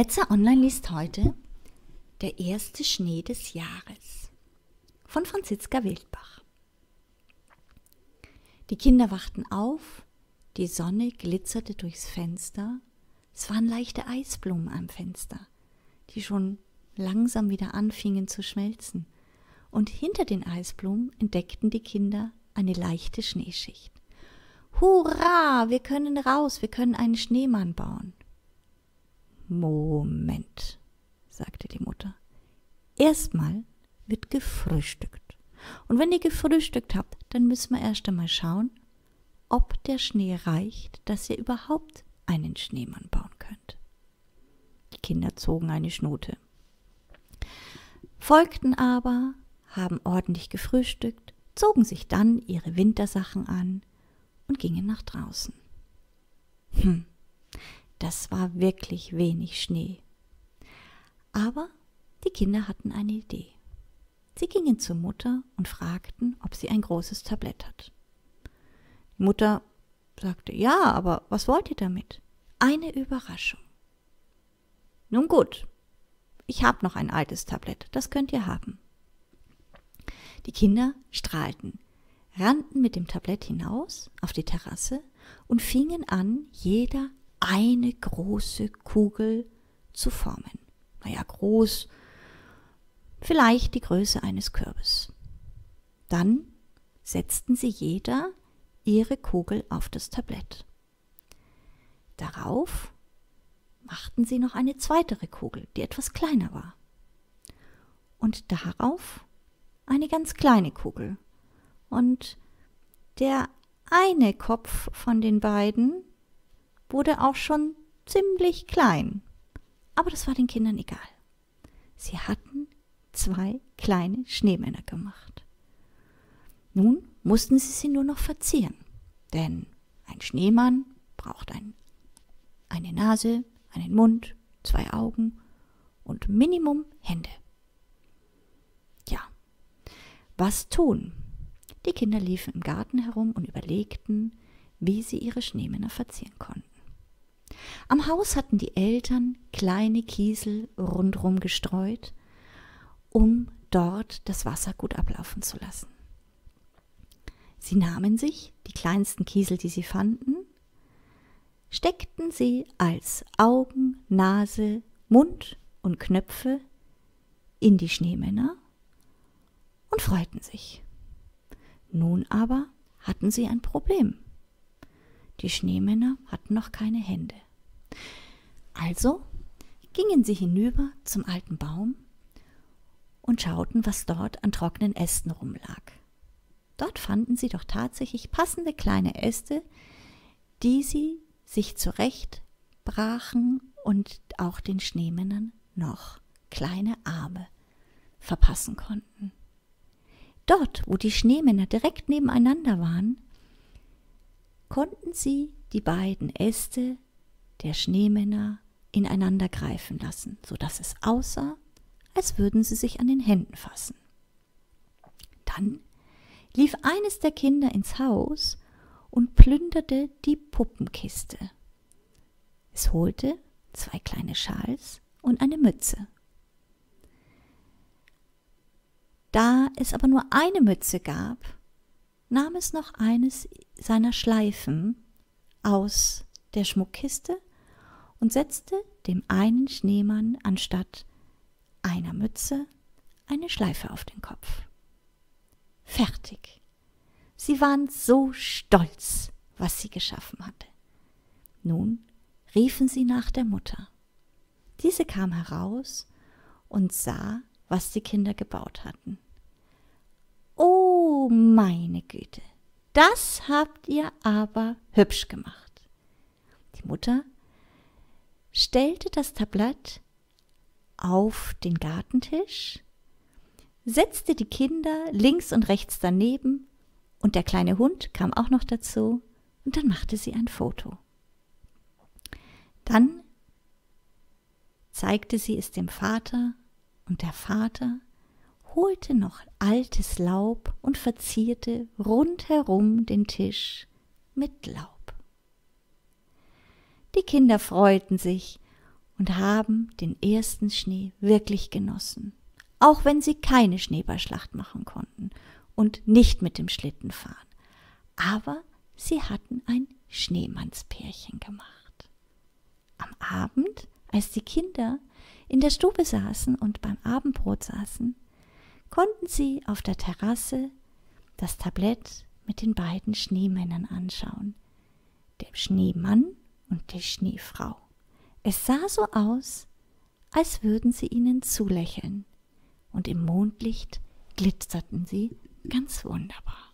Etza Online liest heute Der erste Schnee des Jahres von Franziska Wildbach. Die Kinder wachten auf, die Sonne glitzerte durchs Fenster, es waren leichte Eisblumen am Fenster, die schon langsam wieder anfingen zu schmelzen, und hinter den Eisblumen entdeckten die Kinder eine leichte Schneeschicht. Hurra, wir können raus, wir können einen Schneemann bauen. Moment, sagte die Mutter. Erstmal wird gefrühstückt. Und wenn ihr gefrühstückt habt, dann müssen wir erst einmal schauen, ob der Schnee reicht, dass ihr überhaupt einen Schneemann bauen könnt. Die Kinder zogen eine Schnute. Folgten aber, haben ordentlich gefrühstückt, zogen sich dann ihre Wintersachen an und gingen nach draußen. Hm, das war wirklich wenig Schnee. Aber die Kinder hatten eine Idee. Sie gingen zur Mutter und fragten, ob sie ein großes Tablett hat. Die Mutter sagte, ja, aber was wollt ihr damit? Eine Überraschung. Nun gut, ich habe noch ein altes Tablett, das könnt ihr haben. Die Kinder strahlten, rannten mit dem Tablett hinaus auf die Terrasse und fingen an, jeder eine große Kugel zu formen. Naja, groß, vielleicht die Größe eines Kürbis. Dann setzten sie jeder ihre Kugel auf das Tablett. Darauf machten sie noch eine zweitere Kugel, die etwas kleiner war. Und darauf eine ganz kleine Kugel. Und der eine Kopf von den beiden wurde auch schon ziemlich klein. Aber das war den Kindern egal. Sie hatten zwei kleine Schneemänner gemacht. Nun mussten sie sie nur noch verzieren, denn ein Schneemann braucht ein, eine Nase, einen Mund, zwei Augen und Minimum Hände. Ja, was tun? Die Kinder liefen im Garten herum und überlegten, wie sie ihre Schneemänner verzieren konnten. Am Haus hatten die Eltern kleine Kiesel rundrum gestreut, um dort das Wasser gut ablaufen zu lassen. Sie nahmen sich die kleinsten Kiesel, die sie fanden, steckten sie als Augen, Nase, Mund und Knöpfe in die Schneemänner und freuten sich. Nun aber hatten sie ein Problem. Die Schneemänner hatten noch keine Hände. Also gingen sie hinüber zum alten Baum und schauten, was dort an trockenen Ästen rumlag. Dort fanden sie doch tatsächlich passende kleine Äste, die sie sich zurecht brachen und auch den Schneemännern noch kleine Arme verpassen konnten. Dort, wo die Schneemänner direkt nebeneinander waren, konnten sie die beiden Äste der Schneemänner ineinander greifen lassen, so dass es aussah, als würden sie sich an den Händen fassen. Dann lief eines der Kinder ins Haus und plünderte die Puppenkiste. Es holte zwei kleine Schals und eine Mütze. Da es aber nur eine Mütze gab, nahm es noch eines seiner Schleifen aus der Schmuckkiste und setzte dem einen Schneemann anstatt einer Mütze eine Schleife auf den Kopf. Fertig. Sie waren so stolz, was sie geschaffen hatte. Nun riefen sie nach der Mutter. Diese kam heraus und sah, was die Kinder gebaut hatten. Oh, meine Güte, das habt ihr aber hübsch gemacht. Die Mutter stellte das Tablett auf den Gartentisch, setzte die Kinder links und rechts daneben und der kleine Hund kam auch noch dazu und dann machte sie ein Foto. Dann zeigte sie es dem Vater und der Vater holte noch altes Laub und verzierte rundherum den Tisch mit Laub. Die Kinder freuten sich und haben den ersten Schnee wirklich genossen, auch wenn sie keine Schneeballschlacht machen konnten und nicht mit dem Schlitten fahren. Aber sie hatten ein Schneemannspärchen gemacht. Am Abend, als die Kinder in der Stube saßen und beim Abendbrot saßen, konnten sie auf der Terrasse das Tablett mit den beiden Schneemännern anschauen, dem Schneemann und der Schneefrau. Es sah so aus, als würden sie ihnen zulächeln, und im Mondlicht glitzerten sie ganz wunderbar.